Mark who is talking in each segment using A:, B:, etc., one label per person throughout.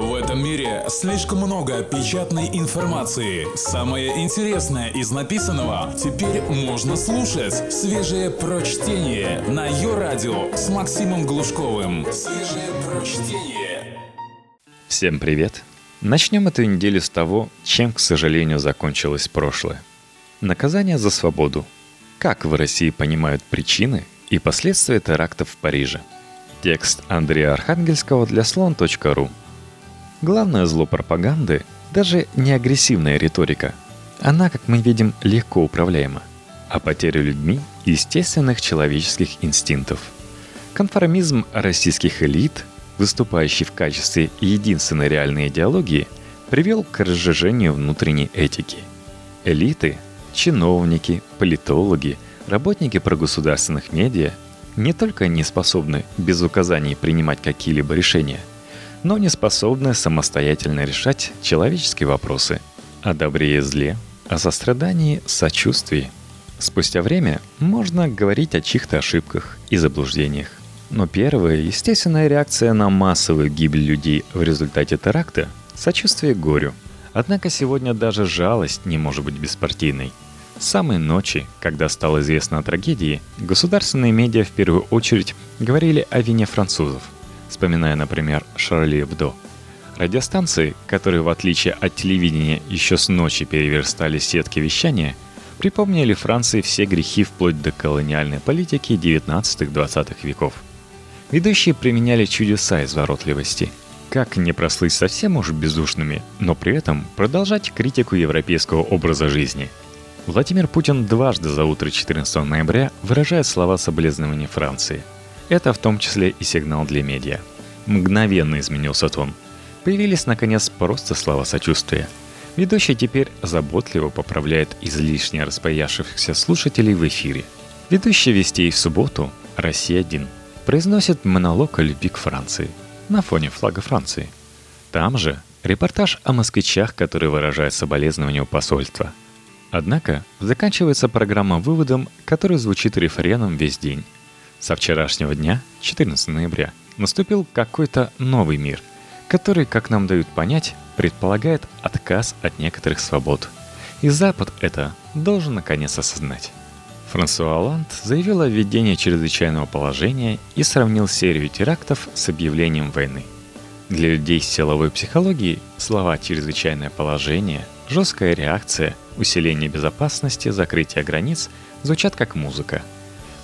A: В этом мире слишком много печатной информации. Самое интересное из написанного теперь можно слушать. Свежее прочтение на ее радио с Максимом Глушковым. Свежее прочтение.
B: Всем привет! Начнем эту неделю с того, чем, к сожалению, закончилось прошлое. Наказание за свободу. Как в России понимают причины и последствия терактов в Париже. Текст Андрея Архангельского для слон.ру. Главное зло пропаганды – даже не агрессивная риторика. Она, как мы видим, легко управляема. А потеря людьми – естественных человеческих инстинктов. Конформизм российских элит, выступающий в качестве единственной реальной идеологии, привел к разжижению внутренней этики. Элиты – чиновники, политологи, работники прогосударственных медиа – не только не способны без указаний принимать какие-либо решения – но не способны самостоятельно решать человеческие вопросы о добре и зле, о сострадании, сочувствии. Спустя время можно говорить о чьих-то ошибках и заблуждениях. Но первая естественная реакция на массовую гибель людей в результате теракта – сочувствие горю. Однако сегодня даже жалость не может быть беспартийной. С самой ночи, когда стало известно о трагедии, государственные медиа в первую очередь говорили о вине французов – вспоминая, например, Шарли Эбдо. Радиостанции, которые в отличие от телевидения еще с ночи переверстали сетки вещания, припомнили Франции все грехи вплоть до колониальной политики 19-20 веков. Ведущие применяли чудеса изворотливости. Как не прослыть совсем уж бездушными, но при этом продолжать критику европейского образа жизни. Владимир Путин дважды за утро 14 ноября выражает слова соболезнования Франции – это в том числе и сигнал для медиа. Мгновенно изменился тон. Появились, наконец, просто слова сочувствия. Ведущий теперь заботливо поправляет излишне распояшившихся слушателей в эфире. Ведущий вестей в субботу «Россия-1» произносит монолог о любви к Франции на фоне флага Франции. Там же репортаж о москвичах, которые выражают соболезнования у посольства. Однако заканчивается программа выводом, который звучит рефреном весь день. Со вчерашнего дня, 14 ноября, наступил какой-то новый мир, который, как нам дают понять, предполагает отказ от некоторых свобод. И Запад это должен наконец осознать. Франсуа Оланд заявил о введении чрезвычайного положения и сравнил серию терактов с объявлением войны. Для людей с силовой психологией слова «чрезвычайное положение», «жесткая реакция», «усиление безопасности», «закрытие границ» звучат как музыка –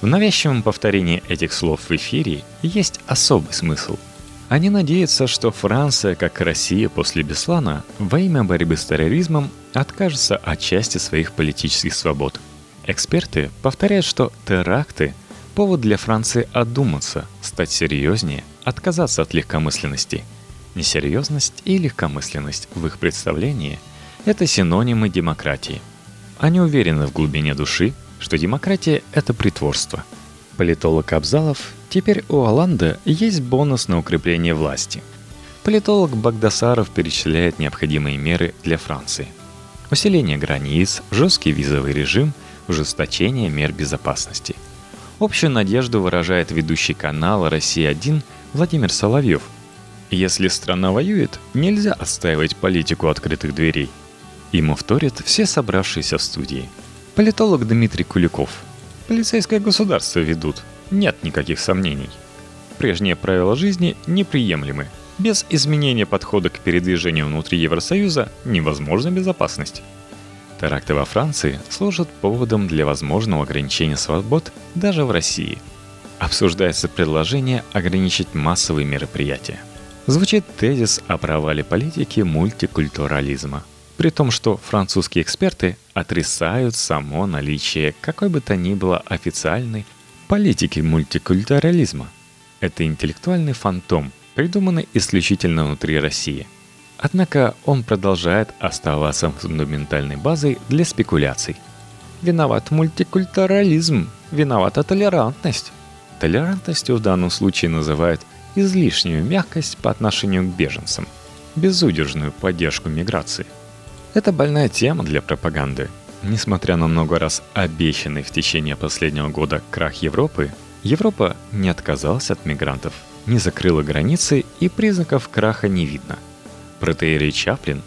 B: в навязчивом повторении этих слов в эфире есть особый смысл. Они надеются, что Франция, как Россия после Беслана, во имя борьбы с терроризмом откажется от части своих политических свобод. Эксперты повторяют, что теракты – повод для Франции одуматься, стать серьезнее, отказаться от легкомысленности. Несерьезность и легкомысленность в их представлении – это синонимы демократии. Они уверены в глубине души, что демократия – это притворство. Политолог Абзалов «Теперь у Оланда есть бонус на укрепление власти». Политолог Багдасаров перечисляет необходимые меры для Франции. Усиление границ, жесткий визовый режим, ужесточение мер безопасности. Общую надежду выражает ведущий канала «Россия-1» Владимир Соловьев. Если страна воюет, нельзя отстаивать политику открытых дверей. Ему вторят все собравшиеся в студии – Политолог Дмитрий Куликов. Полицейское государство ведут. Нет никаких сомнений. Прежние правила жизни неприемлемы. Без изменения подхода к передвижению внутри Евросоюза невозможна безопасность. Теракты во Франции служат поводом для возможного ограничения свобод даже в России. Обсуждается предложение ограничить массовые мероприятия. Звучит тезис о провале политики мультикультурализма – при том, что французские эксперты отрицают само наличие какой бы то ни было официальной политики мультикультурализма. Это интеллектуальный фантом, придуманный исключительно внутри России. Однако он продолжает оставаться фундаментальной базой для спекуляций. Виноват мультикультурализм, виновата толерантность. Толерантностью в данном случае называют излишнюю мягкость по отношению к беженцам, безудержную поддержку миграции – это больная тема для пропаганды. Несмотря на много раз обещанный в течение последнего года крах Европы, Европа не отказалась от мигрантов, не закрыла границы и признаков краха не видно. Протеерий Чаплин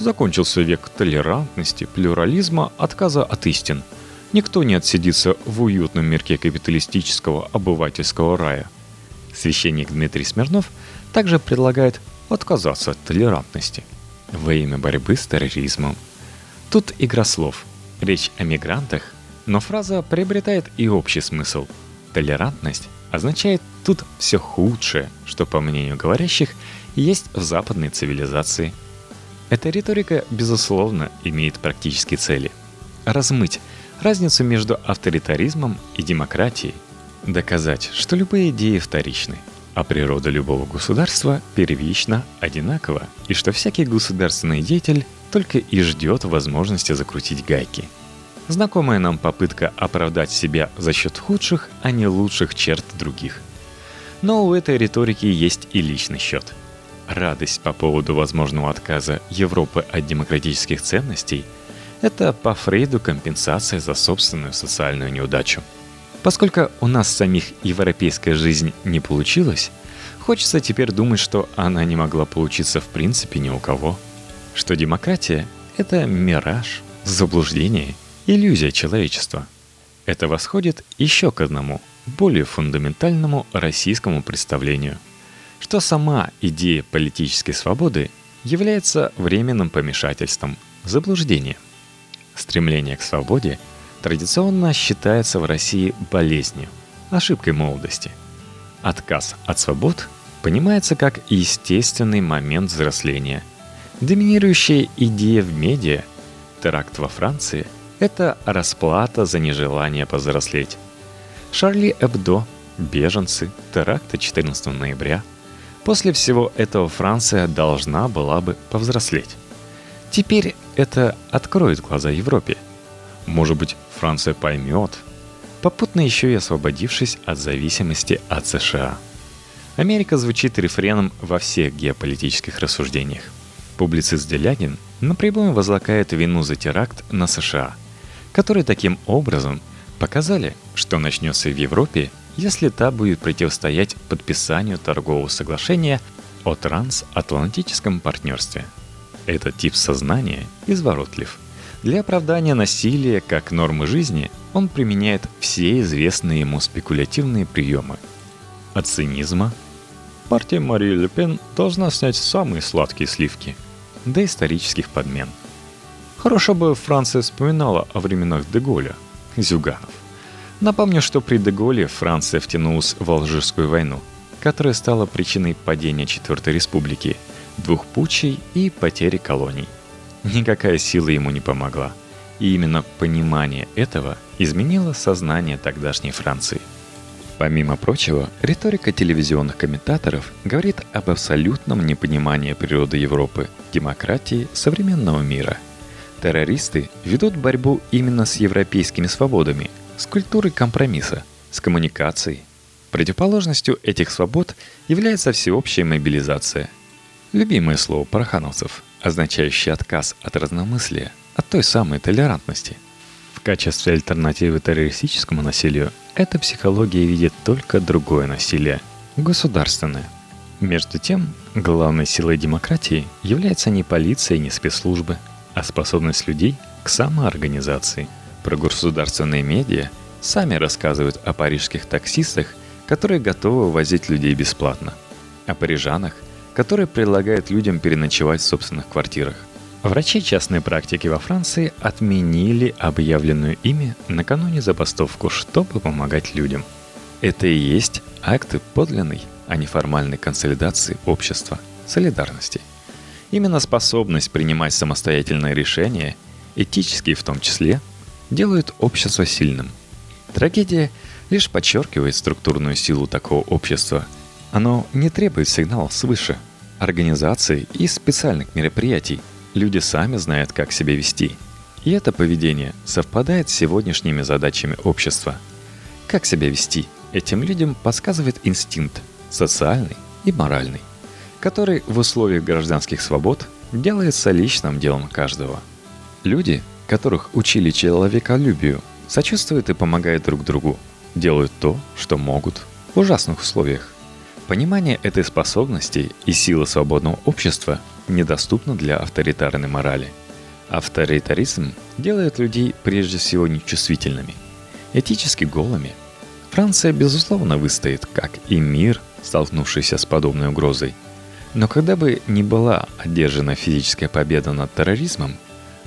B: закончился век толерантности, плюрализма, отказа от истин. Никто не отсидится в уютном мирке капиталистического обывательского рая. Священник Дмитрий Смирнов также предлагает отказаться от толерантности во имя борьбы с терроризмом. Тут игра слов. Речь о мигрантах, но фраза приобретает и общий смысл. Толерантность означает тут все худшее, что, по мнению говорящих, есть в западной цивилизации. Эта риторика, безусловно, имеет практические цели. Размыть разницу между авторитаризмом и демократией, доказать, что любые идеи вторичны, а природа любого государства первична, одинакова, и что всякий государственный деятель только и ждет возможности закрутить гайки. Знакомая нам попытка оправдать себя за счет худших, а не лучших черт других. Но у этой риторики есть и личный счет. Радость по поводу возможного отказа Европы от демократических ценностей – это по Фрейду компенсация за собственную социальную неудачу – Поскольку у нас самих европейская жизнь не получилась, хочется теперь думать, что она не могла получиться в принципе ни у кого. Что демократия — это мираж, заблуждение, иллюзия человечества. Это восходит еще к одному, более фундаментальному российскому представлению, что сама идея политической свободы является временным помешательством, заблуждением. Стремление к свободе — традиционно считается в России болезнью, ошибкой молодости. Отказ от свобод понимается как естественный момент взросления. Доминирующая идея в медиа, теракт во Франции – это расплата за нежелание повзрослеть. Шарли Эбдо, беженцы, теракты 14 ноября. После всего этого Франция должна была бы повзрослеть. Теперь это откроет глаза Европе. Может быть, Франция поймет, попутно еще и освободившись от зависимости от США. Америка звучит рефреном во всех геополитических рассуждениях. Публицист Делягин напрямую возлагает вину за теракт на США, которые таким образом показали, что начнется в Европе, если та будет противостоять подписанию торгового соглашения о трансатлантическом партнерстве. Этот тип сознания изворотлив – для оправдания насилия как нормы жизни он применяет все известные ему спекулятивные приемы. От цинизма партия Марии Ле Пен должна снять самые сладкие сливки, до исторических подмен. Хорошо бы Франция вспоминала о временах Деголя, Зюганов. Напомню, что при Деголе Франция втянулась в Алжирскую войну, которая стала причиной падения Четвертой Республики, двух путчей и потери колоний – Никакая сила ему не помогла. И именно понимание этого изменило сознание тогдашней Франции. Помимо прочего, риторика телевизионных комментаторов говорит об абсолютном непонимании природы Европы, демократии, современного мира. Террористы ведут борьбу именно с европейскими свободами, с культурой компромисса, с коммуникацией. Противоположностью этих свобод является всеобщая мобилизация. Любимое слово парахановцев – означающий отказ от разномыслия, от той самой толерантности. В качестве альтернативы террористическому насилию эта психология видит только другое насилие – государственное. Между тем, главной силой демократии является не полиция и не спецслужбы, а способность людей к самоорганизации. Про государственные медиа сами рассказывают о парижских таксистах, которые готовы возить людей бесплатно, о парижанах – которые предлагают людям переночевать в собственных квартирах. Врачи частной практики во Франции отменили объявленную ими накануне забастовку, чтобы помогать людям. Это и есть акты подлинной, а не формальной консолидации общества, солидарности. Именно способность принимать самостоятельные решения, этические в том числе, делает общество сильным. Трагедия лишь подчеркивает структурную силу такого общества – оно не требует сигналов свыше, организации и специальных мероприятий. Люди сами знают, как себя вести. И это поведение совпадает с сегодняшними задачами общества. Как себя вести, этим людям подсказывает инстинкт, социальный и моральный, который в условиях гражданских свобод делается личным делом каждого. Люди, которых учили человеколюбию, сочувствуют и помогают друг другу, делают то, что могут в ужасных условиях. Понимание этой способности и силы свободного общества недоступна для авторитарной морали. Авторитаризм делает людей прежде всего нечувствительными, этически голыми. Франция, безусловно, выстоит, как и мир, столкнувшийся с подобной угрозой. Но когда бы ни была одержана физическая победа над терроризмом,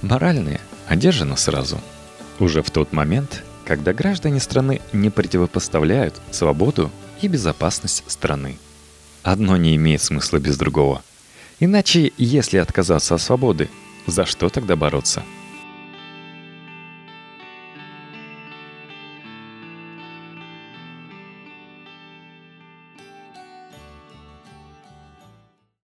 B: моральная одержана сразу. Уже в тот момент, когда граждане страны не противопоставляют свободу и безопасность страны. Одно не имеет смысла без другого. Иначе, если отказаться от свободы, за что тогда бороться?